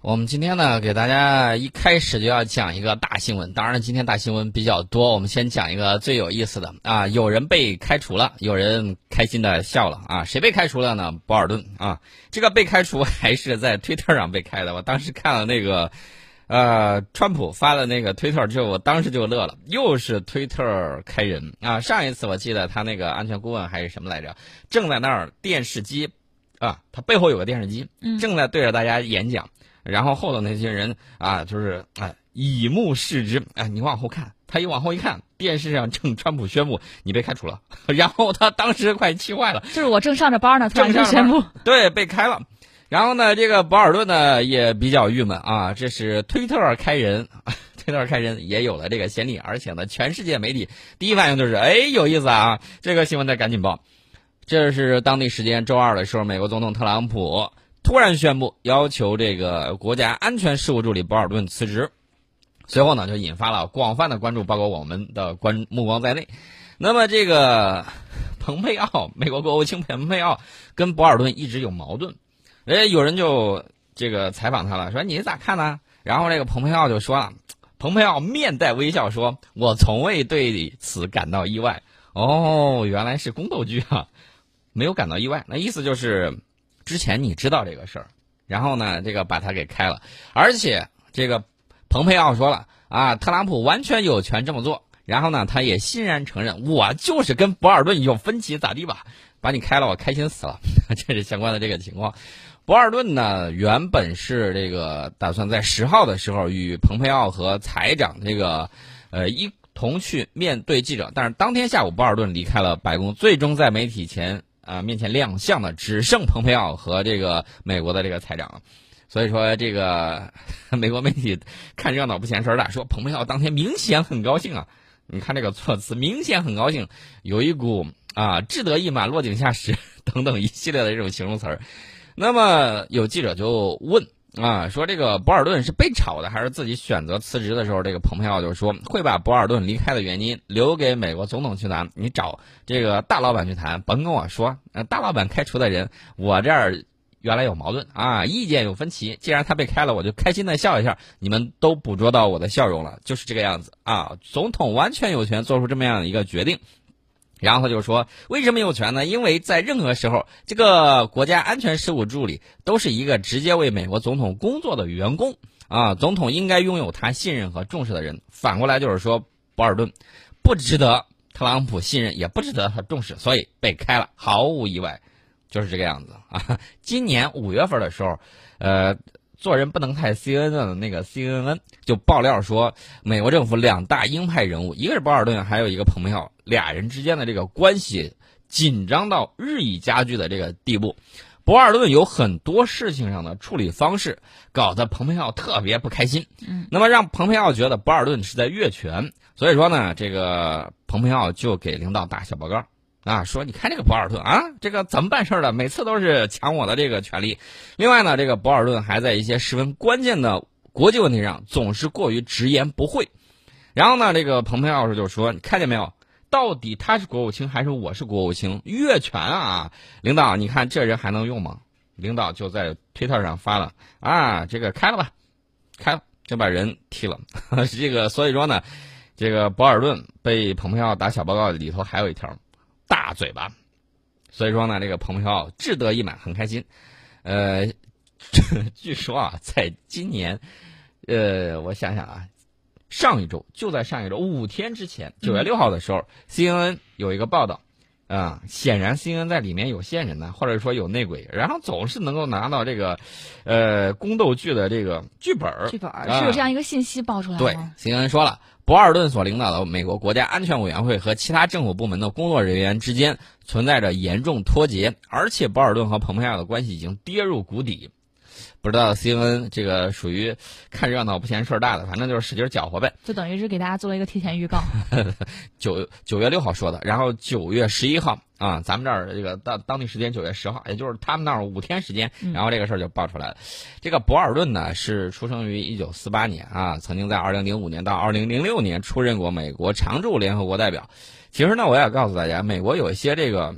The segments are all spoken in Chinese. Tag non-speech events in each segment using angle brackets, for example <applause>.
我们今天呢，给大家一开始就要讲一个大新闻。当然了，今天大新闻比较多，我们先讲一个最有意思的啊，有人被开除了，有人开心的笑了啊。谁被开除了呢？博尔顿啊，这个被开除还是在推特上被开的。我当时看了那个，呃，川普发的那个推特之后，我当时就乐了，又是推特开人啊。上一次我记得他那个安全顾问还是什么来着，正在那儿电视机啊，他背后有个电视机，正在对着大家演讲。然后后头那些人啊，就是啊，以目视之，哎，你往后看，他一往后一看，电视上正川普宣布你被开除了，<laughs> 然后他当时快气坏了。就是我正上着班呢，突然就宣布，对，被开了。然后呢，这个博尔顿呢也比较郁闷啊，这是推特开人，<laughs> 推特开人也有了这个先例，而且呢，全世界媒体第一反应就是，哎，有意思啊，这个新闻得赶紧报。这是当地时间周二的时候，美国总统特朗普。突然宣布要求这个国家安全事务助理博尔顿辞职，随后呢就引发了广泛的关注，包括我们的关目光在内。那么这个蓬佩奥，美国国务卿蓬佩奥跟博尔顿一直有矛盾，哎，有人就这个采访他了，说你咋看呢？然后这个蓬佩奥就说了，蓬佩奥面带微笑说：“我从未对此感到意外。”哦，原来是宫斗剧啊，没有感到意外，那意思就是。之前你知道这个事儿，然后呢，这个把他给开了，而且这个蓬佩奥说了啊，特朗普完全有权这么做，然后呢，他也欣然承认，我就是跟博尔顿有分歧，咋地吧？把你开了，我开心死了。<laughs> 这是相关的这个情况。博尔顿呢，原本是这个打算在十号的时候与蓬佩奥和财长这个呃一同去面对记者，但是当天下午博尔顿离开了白宫，最终在媒体前。啊，面前亮相的只剩蓬佩奥和这个美国的这个财长，所以说这个 <laughs> 美国媒体看热闹不嫌事儿大，说蓬佩奥当天明显很高兴啊，你看这个措辞，明显很高兴，有一股啊志得意满、落井下石 <laughs> 等等一系列的这种形容词儿。那么有记者就问。啊，说这个博尔顿是被炒的，还是自己选择辞职的时候，这个蓬佩奥就说会把博尔顿离开的原因留给美国总统去谈，你找这个大老板去谈，甭跟我说。呃，大老板开除的人，我这儿原来有矛盾啊，意见有分歧。既然他被开了，我就开心的笑一下，你们都捕捉到我的笑容了，就是这个样子啊。总统完全有权做出这么样的一个决定。然后就说，为什么有权呢？因为在任何时候，这个国家安全事务助理都是一个直接为美国总统工作的员工啊，总统应该拥有他信任和重视的人。反过来就是说，博尔顿不值得特朗普信任，也不值得他重视，所以被开了，毫无意外，就是这个样子啊。<laughs> 今年五月份的时候，呃。做人不能太 CNN 的那个 C N N 就爆料说，美国政府两大鹰派人物，一个是博尔顿，还有一个蓬佩奥，俩人之间的这个关系紧张到日益加剧的这个地步。博尔顿有很多事情上的处理方式，搞得蓬佩奥特别不开心。嗯，那么让蓬佩奥觉得博尔顿是在越权，所以说呢，这个蓬佩奥就给领导打小报告。啊，说你看这个博尔顿啊，这个怎么办事的？每次都是抢我的这个权利。另外呢，这个博尔顿还在一些十分关键的国际问题上总是过于直言不讳。然后呢，这个蓬佩奥就说：“你看见没有？到底他是国务卿还是我是国务卿？越权啊！领导，你看这人还能用吗？”领导就在推特上发了啊，这个开了吧，开了就把人踢了。<laughs> 这个所以说呢，这个博尔顿被蓬佩奥打小报告里头还有一条。大嘴巴，所以说呢，这个蓬佩奥志得意满，很开心。呃，<laughs> 据说啊，在今年，呃，我想想啊，上一周就在上一周五天之前，九月六号的时候，CNN 有一个报道，啊，显然 CNN 在里面有线人呢，或者说有内鬼，然后总是能够拿到这个，呃，宫斗剧的这个剧本儿剧本儿是有这样一个信息爆出来对，CNN 说了。博尔顿所领导的美国国家安全委员会和其他政府部门的工作人员之间存在着严重脱节，而且博尔顿和蓬佩奥的关系已经跌入谷底。不知道 CNN 这个属于看热闹不嫌事儿大的，反正就是使劲搅和呗。就等于是给大家做了一个提前预告。<laughs> 九九月六号说的，然后九月十一号啊，咱们这儿这个当当地时间九月十号，也就是他们那儿五天时间，然后这个事儿就爆出来了。这个博尔顿呢是出生于一九四八年啊，曾经在二零零五年到二零零六年出任过美国常驻联合国代表。其实呢，我也告诉大家，美国有一些这个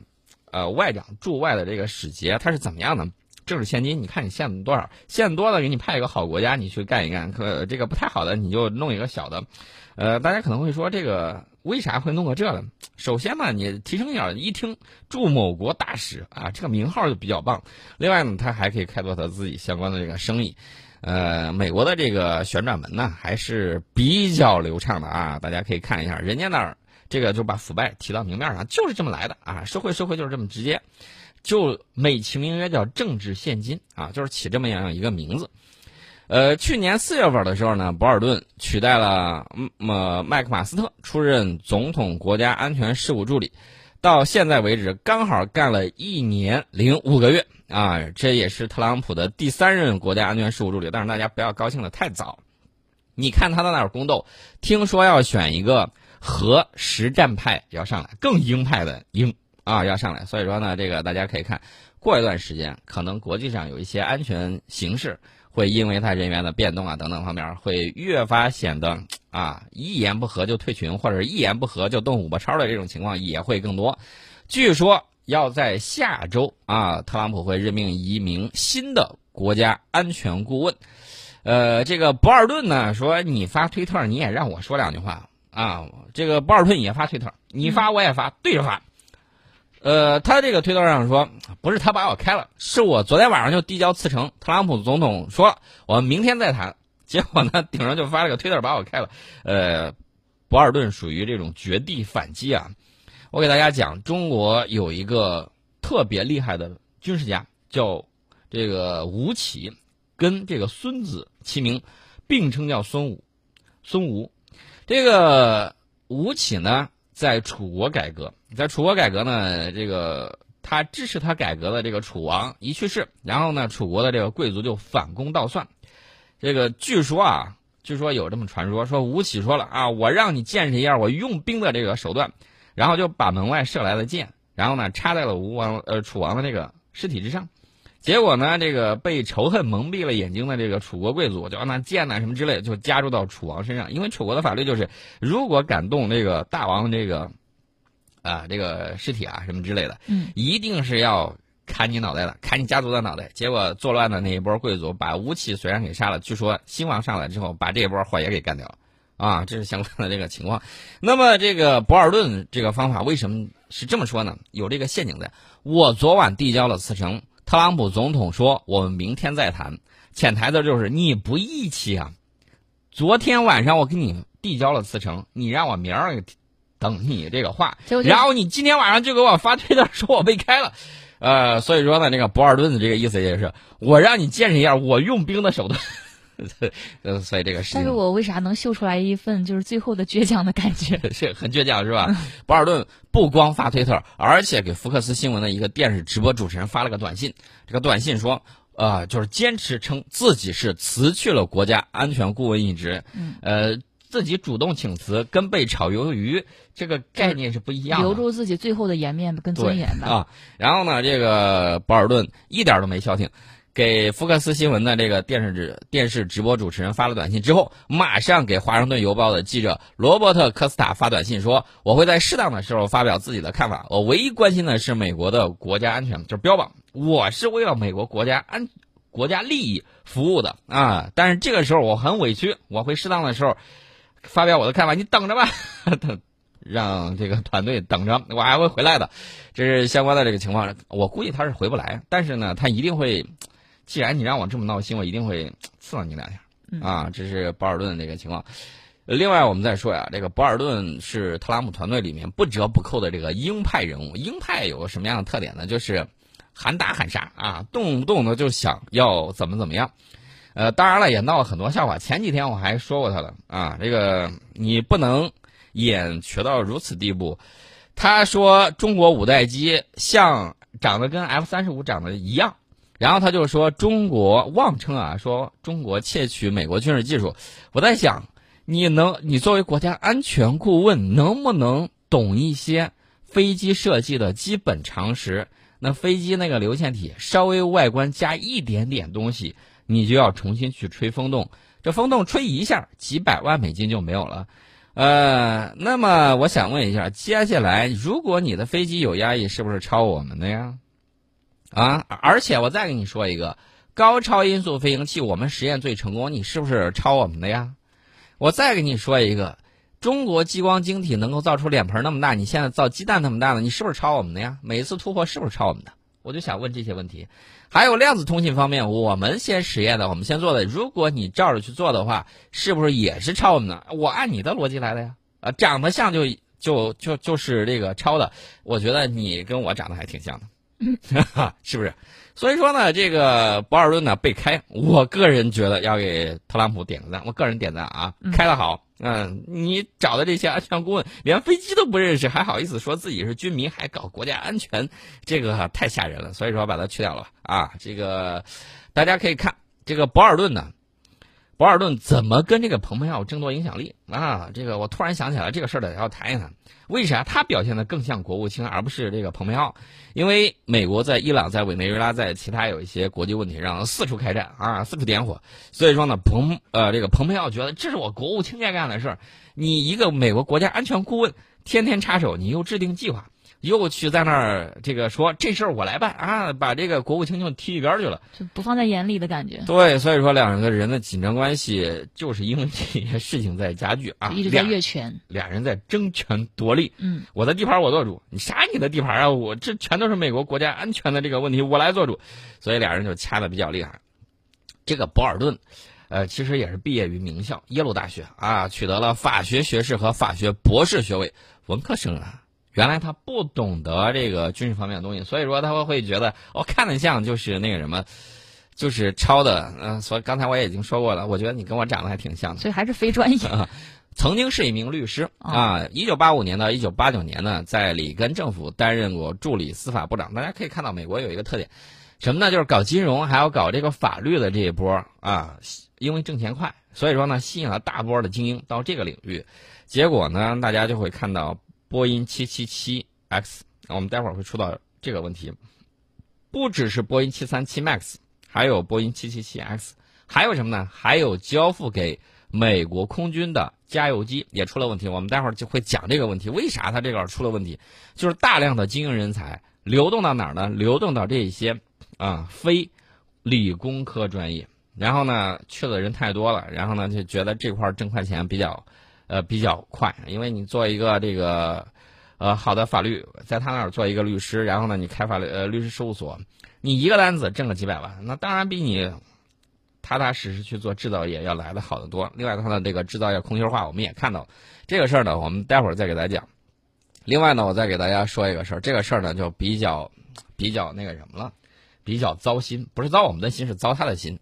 呃外长驻外的这个使节，他是怎么样的？就是现金，你看你现多少，现多了给你派一个好国家你去干一干，可这个不太好的你就弄一个小的。呃，大家可能会说这个为啥会弄个这呢？首先嘛，你提升一点，一听驻某国大使啊，这个名号就比较棒。另外呢，他还可以开拓他自己相关的这个生意。呃，美国的这个旋转门呢还是比较流畅的啊，大家可以看一下，人家那儿这个就把腐败提到明面上，就是这么来的啊，社会社会就是这么直接，就美其名曰叫政治现金啊，就是起这么样一个名字。呃，去年四月份的时候呢，博尔顿取代了呃麦克马斯特出任总统国家安全事务助理，到现在为止刚好干了一年零五个月。啊，这也是特朗普的第三任国家安全事务助理，但是大家不要高兴的太早。你看他在那儿宫斗，听说要选一个核实战派要上来，更鹰派的鹰啊要上来，所以说呢，这个大家可以看，过一段时间，可能国际上有一些安全形势会因为他人员的变动啊等等方面，会越发显得啊一言不合就退群，或者一言不合就动五八超的这种情况也会更多。据说。要在下周啊，特朗普会任命一名新的国家安全顾问。呃，这个博尔顿呢说，你发推特你也让我说两句话啊。这个博尔顿也发推特，你发我也发，对着发。呃，他这个推特上说，不是他把我开了，是我昨天晚上就递交辞呈。特朗普总统说，我们明天再谈。结果呢，顶上就发了个推特把我开了。呃，博尔顿属于这种绝地反击啊。我给大家讲，中国有一个特别厉害的军事家，叫这个吴起，跟这个孙子齐名，并称叫孙武。孙吴，这个吴起呢，在楚国改革，在楚国改革呢，这个他支持他改革的这个楚王一去世，然后呢，楚国的这个贵族就反攻倒算。这个据说啊，据说有这么传说，说吴起说了啊，我让你见识一下我用兵的这个手段。然后就把门外射来的箭，然后呢插在了吴王呃楚王的这个尸体之上，结果呢这个被仇恨蒙蔽了眼睛的这个楚国贵族就让那箭呢什么之类就加注到楚王身上，因为楚国的法律就是如果敢动这个大王这个啊这个尸体啊什么之类的，嗯，一定是要砍你脑袋的，砍你家族的脑袋。结果作乱的那一波贵族把吴起虽然给杀了，据说新王上来之后把这一波祸也给干掉了。啊，这是相关的这个情况。那么，这个博尔顿这个方法为什么是这么说呢？有这个陷阱在。我昨晚递交了辞呈，特朗普总统说我们明天再谈。潜台词就是你不义气啊！昨天晚上我给你递交了辞呈，你让我明儿等你这个话，然后你今天晚上就给我发推特说我被开了。呃，所以说呢，这个博尔顿的这个意思也是我让你见识一下我用兵的手段。呃，<laughs> 所以这个事情，但是我为啥能秀出来一份就是最后的倔强的感觉？<laughs> 是很倔强是吧？博尔顿不光发推特，而且给福克斯新闻的一个电视直播主持人发了个短信。这个短信说，呃，就是坚持称自己是辞去了国家安全顾问一职，呃，自己主动请辞，跟被炒鱿鱼这个概念是不一样的，留住自己最后的颜面跟尊严的啊。然后呢，这个博尔顿一点都没消停。给福克斯新闻的这个电视直电视直播主持人发了短信之后，马上给华盛顿邮报的记者罗伯特科斯塔发短信说：“我会在适当的时候发表自己的看法。我唯一关心的是美国的国家安全，就是标榜我是为了美国国家安国家利益服务的啊。但是这个时候我很委屈，我会适当的时候发表我的看法。你等着吧，<laughs> 等让这个团队等着，我还会回来的。这是相关的这个情况。我估计他是回不来，但是呢，他一定会。”既然你让我这么闹心，我一定会刺了你两下啊！这是博尔顿的这个情况。另外，我们再说呀，这个博尔顿是特朗普团队里面不折不扣的这个鹰派人物。鹰派有个什么样的特点呢？就是喊打喊杀啊，动不动的就想要怎么怎么样。呃，当然了，也闹了很多笑话。前几天我还说过他了啊，这个你不能演学到如此地步。他说中国五代机像长得跟 F 三十五长得一样。然后他就说，中国妄称啊，说中国窃取美国军事技术。我在想，你能，你作为国家安全顾问，能不能懂一些飞机设计的基本常识？那飞机那个流线体稍微外观加一点点东西，你就要重新去吹风洞，这风洞吹一下，几百万美金就没有了。呃，那么我想问一下，接下来如果你的飞机有压抑，是不是超我们的呀？啊！而且我再跟你说一个，高超音速飞行器我们实验最成功，你是不是抄我们的呀？我再跟你说一个，中国激光晶体能够造出脸盆那么大，你现在造鸡蛋那么大的，你是不是抄我们的呀？每一次突破是不是抄我们的？我就想问这些问题。还有量子通信方面，我们先实验的，我们先做的，如果你照着去做的话，是不是也是抄我们的？我按你的逻辑来的呀。啊，长得像就就就就是这个抄的，我觉得你跟我长得还挺像的，<laughs> 是不是？所以说呢，这个博尔顿呢被开，我个人觉得要给特朗普点个赞，我个人点赞啊，开的好，嗯，你找的这些安全顾问连飞机都不认识，还好意思说自己是军迷，还搞国家安全，这个太吓人了，所以说把它去掉了啊。这个大家可以看这个博尔顿呢。博尔顿怎么跟这个蓬佩奥争夺影响力啊？这个我突然想起来这个事儿得要谈一谈。为啥他表现的更像国务卿，而不是这个蓬佩奥？因为美国在伊朗、在委内瑞拉、在其他有一些国际问题上四处开战啊，四处点火。所以说呢，蓬呃这个蓬佩奥觉得这是我国务卿该干的事儿。你一个美国国家安全顾问，天天插手，你又制定计划。又去在那儿这个说这事儿我来办啊，把这个国务卿就踢一边去了，就不放在眼里的感觉。对，所以说两个人的紧张关系就是因为这些事情在加剧啊，一直在越权，俩人在争权夺利。嗯，我的地盘我做主，你啥你的地盘啊？我这全都是美国国家安全的这个问题，我来做主，所以俩人就掐的比较厉害。这个博尔顿，呃，其实也是毕业于名校耶鲁大学啊，取得了法学学士和法学博士学位，文科生啊。原来他不懂得这个军事方面的东西，所以说他会会觉得我看得像就是那个什么，就是抄的。嗯，所以刚才我也已经说过了，我觉得你跟我长得还挺像的。所以还是非专业。<laughs> 曾经是一名律师啊，一九八五年到一九八九年呢，在里根政府担任过助理司法部长。大家可以看到，美国有一个特点，什么呢？就是搞金融还要搞这个法律的这一波啊，因为挣钱快，所以说呢，吸引了大波的精英到这个领域。结果呢，大家就会看到。波音七七七 X，我们待会儿会出到这个问题。不只是波音七三七 MAX，还有波音七七七 X，还有什么呢？还有交付给美国空军的加油机也出了问题。我们待会儿就会讲这个问题，为啥它这个出了问题？就是大量的精英人才流动到哪儿呢？流动到这些啊非理工科专业，然后呢去的人太多了，然后呢就觉得这块儿挣快钱比较。呃，比较快，因为你做一个这个，呃，好的法律，在他那儿做一个律师，然后呢，你开法律呃律师事务所，你一个单子挣个几百万，那当然比你踏踏实实去做制造业要来的好得多。另外，他的这个制造业空心化，我们也看到这个事儿呢，我们待会儿再给大家讲。另外呢，我再给大家说一个事儿，这个事儿呢就比较比较那个什么了，比较糟心，不是糟我们的心，是糟他的心。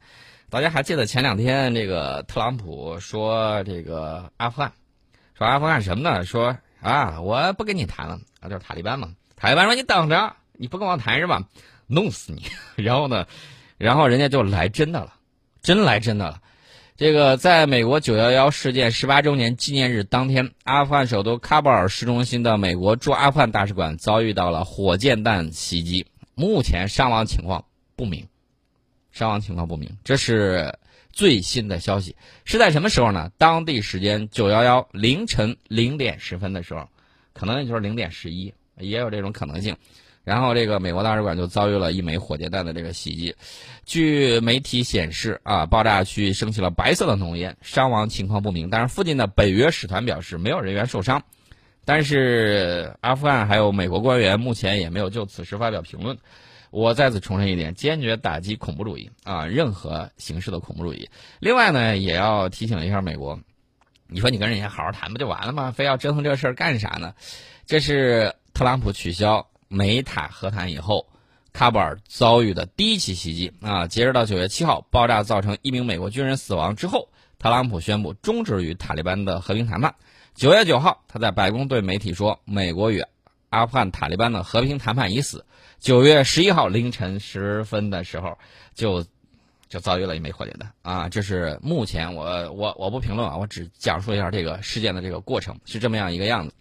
大家还记得前两天这个特朗普说这个阿富汗，说阿富汗什么呢？说啊，我不跟你谈了啊，就是塔利班嘛。塔利班说你等着，你不跟我谈是吧？弄死你！<laughs> 然后呢，然后人家就来真的了，真来真的了。这个在美国九幺幺事件十八周年纪念日当天，阿富汗首都喀布尔市中心的美国驻阿富汗大使馆遭遇到了火箭弹袭击，目前伤亡情况不明。伤亡情况不明，这是最新的消息。是在什么时候呢？当地时间九幺幺凌晨零点十分的时候，可能也就是零点十一，也有这种可能性。然后这个美国大使馆就遭遇了一枚火箭弹的这个袭击。据媒体显示，啊，爆炸区升起了白色的浓烟，伤亡情况不明。但是附近的北约使团表示没有人员受伤。但是阿富汗还有美国官员目前也没有就此事发表评论。我再次重申一点，坚决打击恐怖主义啊，任何形式的恐怖主义。另外呢，也要提醒一下美国，你说你跟人家好好谈不就完了吗？非要折腾这事儿干啥呢？这是特朗普取消美塔和谈以后，喀布尔遭遇的第一起袭击啊。截止到九月七号，爆炸造成一名美国军人死亡之后，特朗普宣布终止与塔利班的和平谈判。九月九号，他在白宫对媒体说，美国与阿富汗塔利班的和平谈判已死。九月十一号凌晨时分的时候，就就遭遇了一枚火箭弹啊！这是目前我我我不评论啊，我只讲述一下这个事件的这个过程是这么样一个样子。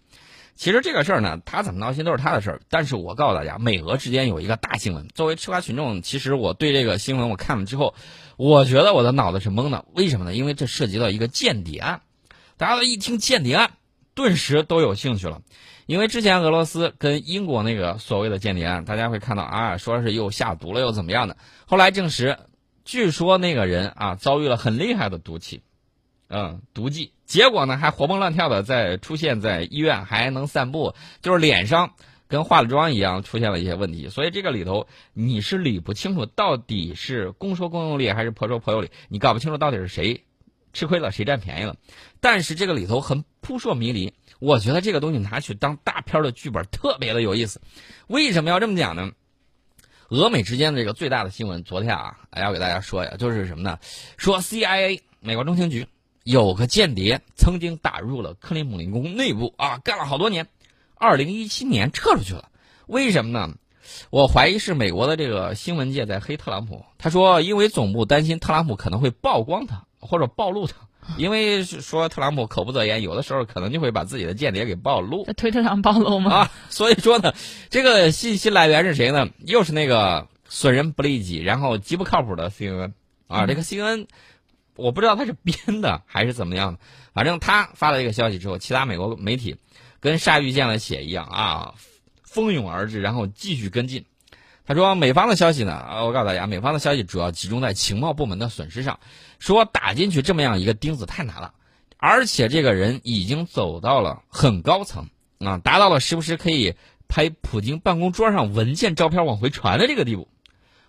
其实这个事儿呢，他怎么闹心都是他的事儿。但是我告诉大家，美俄之间有一个大新闻。作为吃瓜群众，其实我对这个新闻我看了之后，我觉得我的脑子是懵的。为什么呢？因为这涉及到一个间谍案。大家都一听间谍案。顿时都有兴趣了，因为之前俄罗斯跟英国那个所谓的间谍案，大家会看到啊，说是又下毒了又怎么样的，后来证实，据说那个人啊遭遇了很厉害的毒气，嗯，毒剂，结果呢还活蹦乱跳的在出现在医院，还能散步，就是脸上。跟化了妆一样，出现了一些问题，所以这个里头你是理不清楚到底是公说公有理还是婆说婆有理，你搞不清楚到底是谁吃亏了，谁占便宜了。但是这个里头很扑朔迷离，我觉得这个东西拿去当大片的剧本特别的有意思。为什么要这么讲呢？俄美之间的这个最大的新闻，昨天啊，要给大家说呀，就是什么呢？说 CIA 美国中情局有个间谍曾经打入了克里姆林宫内部啊，干了好多年。二零一七年撤出去了，为什么呢？我怀疑是美国的这个新闻界在黑特朗普。他说，因为总部担心特朗普可能会曝光他或者暴露他，<laughs> 因为说特朗普口不择言，有的时候可能就会把自己的间谍给暴露。在 <laughs> 推特上暴露吗？啊，<laughs> 所以说呢，这个信息来源是谁呢？又是那个损人不利己，然后极不靠谱的 CNN 啊。这个 CNN，我不知道他是编的还是怎么样的，反正他发了这个消息之后，其他美国媒体。跟鲨鱼见了血一样啊，蜂拥而至，然后继续跟进。他说，美方的消息呢，我告诉大家，美方的消息主要集中在情报部门的损失上，说打进去这么样一个钉子太难了，而且这个人已经走到了很高层啊，达到了时不时可以拍普京办公桌上文件照片往回传的这个地步。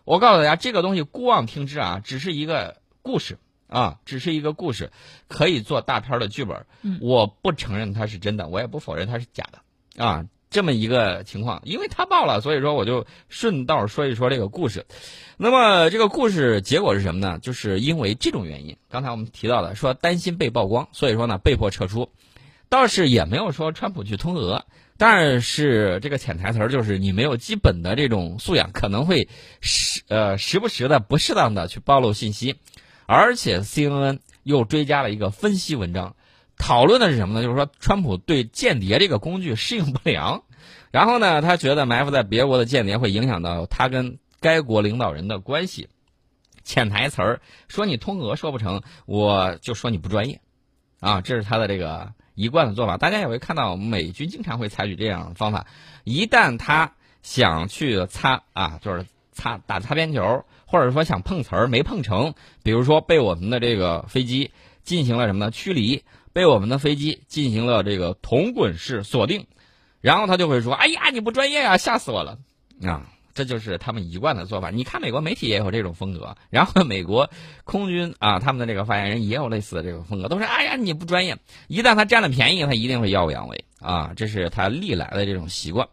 我告诉大家，这个东西姑妄听之啊，只是一个故事。啊，只是一个故事，可以做大片的剧本。我不承认它是真的，我也不否认它是假的。啊，这么一个情况，因为他爆了，所以说我就顺道说一说这个故事。那么这个故事结果是什么呢？就是因为这种原因，刚才我们提到的，说担心被曝光，所以说呢被迫撤出。倒是也没有说川普去通俄，但是这个潜台词就是你没有基本的这种素养，可能会时呃时不时的不适当的去暴露信息。而且 CNN 又追加了一个分析文章，讨论的是什么呢？就是说，川普对间谍这个工具适应不良，然后呢，他觉得埋伏在别国的间谍会影响到他跟该国领导人的关系。潜台词儿说你通俄说不成，我就说你不专业，啊，这是他的这个一贯的做法。大家也会看到，美军经常会采取这样的方法，一旦他想去擦啊，就是擦打擦边球。或者说想碰瓷儿没碰成，比如说被我们的这个飞机进行了什么呢？驱离，被我们的飞机进行了这个铜滚式锁定，然后他就会说：“哎呀，你不专业呀，吓死我了！”啊，这就是他们一贯的做法。你看美国媒体也有这种风格，然后美国空军啊，他们的这个发言人也有类似的这个风格，都是：“哎呀，你不专业。”一旦他占了便宜，他一定会耀武扬威啊，这是他历来的这种习惯。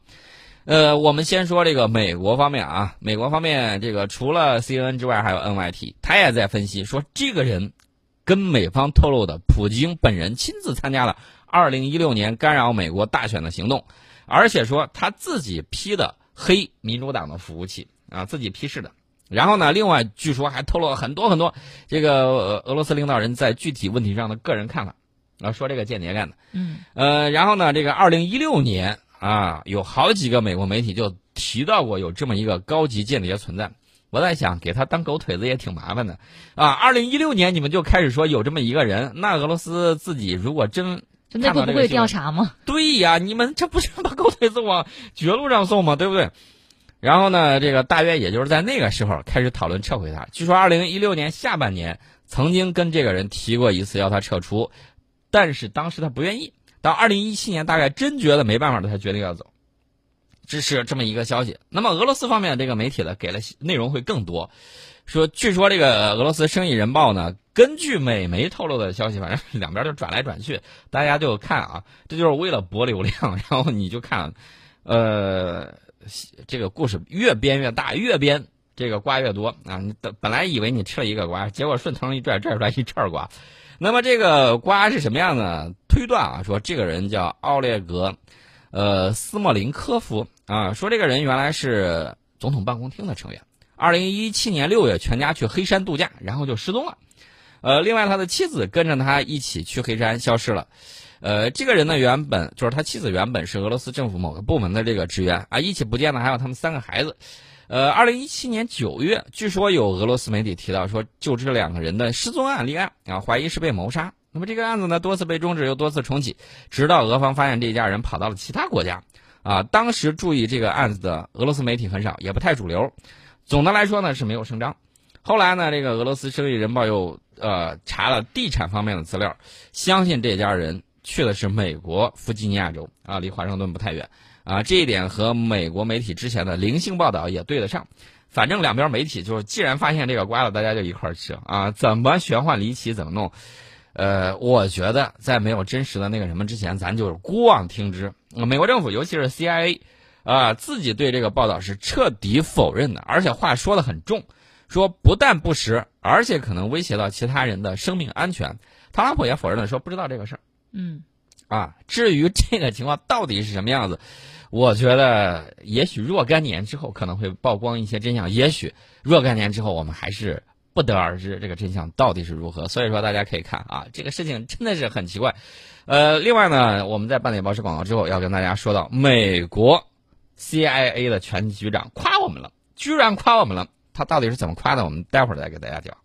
呃，我们先说这个美国方面啊，美国方面这个除了 CNN 之外，还有 NYT，他也在分析说，这个人跟美方透露的，普京本人亲自参加了2016年干扰美国大选的行动，而且说他自己批的黑民主党的服务器啊，自己批示的。然后呢，另外据说还透露了很多很多这个俄罗斯领导人在具体问题上的个人看法啊，说这个间谍干的。嗯。呃，然后呢，这个2016年。啊，有好几个美国媒体就提到过有这么一个高级间谍存在。我在想，给他当狗腿子也挺麻烦的。啊，二零一六年你们就开始说有这么一个人，那俄罗斯自己如果真内部不会调查吗？对呀，你们这不是把狗腿子往绝路上送吗？对不对？然后呢，这个大约也就是在那个时候开始讨论撤回他。据说二零一六年下半年曾经跟这个人提过一次要他撤出，但是当时他不愿意。到二零一七年，大概真觉得没办法了，他决定要走，这是这么一个消息。那么俄罗斯方面这个媒体呢，给了内容会更多，说据说这个俄罗斯生意人报呢，根据美媒透露的消息，反正两边就转来转去，大家就看啊，这就是为了博流量，然后你就看，呃，这个故事越编越大，越编这个瓜越多啊！你本本来以为你吃了一个瓜，结果顺藤一拽拽出来一串瓜。那么这个瓜是什么样的推断啊？说这个人叫奥列格，呃，斯莫林科夫啊。说这个人原来是总统办公厅的成员。二零一七年六月，全家去黑山度假，然后就失踪了。呃，另外他的妻子跟着他一起去黑山消失了。呃，这个人呢，原本就是他妻子原本是俄罗斯政府某个部门的这个职员啊。一起不见的还有他们三个孩子。呃，二零一七年九月，据说有俄罗斯媒体提到说，就这两个人的失踪案立案啊，怀疑是被谋杀那么这个案子呢，多次被终止又多次重启，直到俄方发现这家人跑到了其他国家。啊，当时注意这个案子的俄罗斯媒体很少，也不太主流。总的来说呢，是没有声张。后来呢，这个俄罗斯《生意人报》又呃查了地产方面的资料，相信这家人去的是美国弗吉尼亚州啊，离华盛顿不太远啊。这一点和美国媒体之前的零星报道也对得上。反正两边媒体就是，既然发现这个瓜了，大家就一块儿吃啊。怎么玄幻离奇怎么弄？呃，我觉得在没有真实的那个什么之前，咱就是姑妄听之。美国政府，尤其是 CIA，啊，自己对这个报道是彻底否认的，而且话说的很重，说不但不实，而且可能威胁到其他人的生命安全。特朗普也否认了，说不知道这个事儿。嗯，啊，至于这个情况到底是什么样子，我觉得也许若干年之后可能会曝光一些真相，也许若干年之后我们还是。不得而知这个真相到底是如何，所以说大家可以看啊，这个事情真的是很奇怪。呃，另外呢，我们在办理报时广告之后要跟大家说到，美国 CIA 的全局长夸我们了，居然夸我们了，他到底是怎么夸的？我们待会儿再给大家讲。